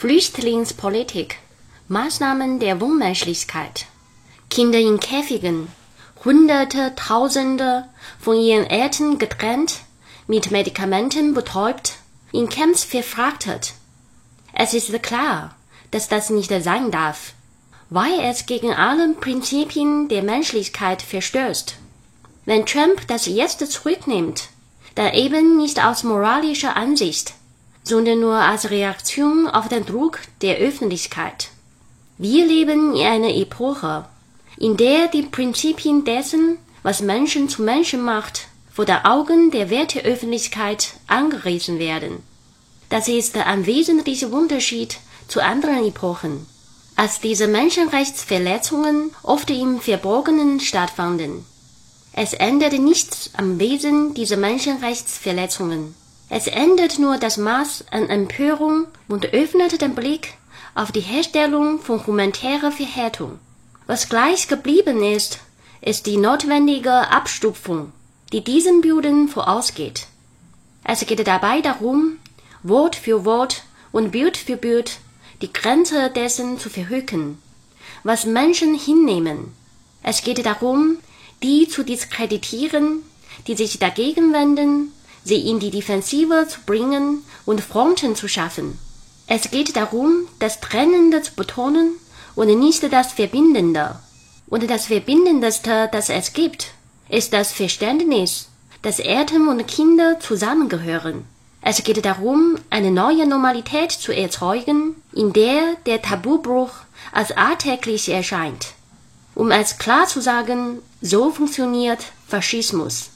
Flüchtlingspolitik, Maßnahmen der Unmenschlichkeit, Kinder in Käfigen, Hunderte, Tausende von ihren Eltern getrennt, mit Medikamenten betäubt, in Camps verfrachtet. Es ist klar, dass das nicht sein darf, weil es gegen alle Prinzipien der Menschlichkeit verstößt. Wenn Trump das jetzt zurücknimmt, dann eben nicht aus moralischer Ansicht, sondern nur als Reaktion auf den Druck der Öffentlichkeit. Wir leben in einer Epoche, in der die Prinzipien dessen, was Menschen zu Menschen macht, vor den Augen der Werteöffentlichkeit angerissen werden. Das ist ein wesentlicher Unterschied zu anderen Epochen, als diese Menschenrechtsverletzungen oft im Verborgenen stattfanden. Es ändert nichts am Wesen dieser Menschenrechtsverletzungen. Es ändert nur das Maß an Empörung und öffnet den Blick auf die Herstellung von humanitärer Verhärtung. Was gleich geblieben ist, ist die notwendige Abstufung, die diesen Bildern vorausgeht. Es geht dabei darum, Wort für Wort und Bild für Bild die Grenze dessen zu verhücken, was Menschen hinnehmen. Es geht darum, die zu diskreditieren, die sich dagegen wenden sie in die Defensive zu bringen und Fronten zu schaffen. Es geht darum, das Trennende zu betonen und nicht das Verbindende. Und das Verbindendste, das es gibt, ist das Verständnis, dass Eltern und Kinder zusammengehören. Es geht darum, eine neue Normalität zu erzeugen, in der der Tabubruch als alltäglich erscheint. Um es klar zu sagen, so funktioniert Faschismus.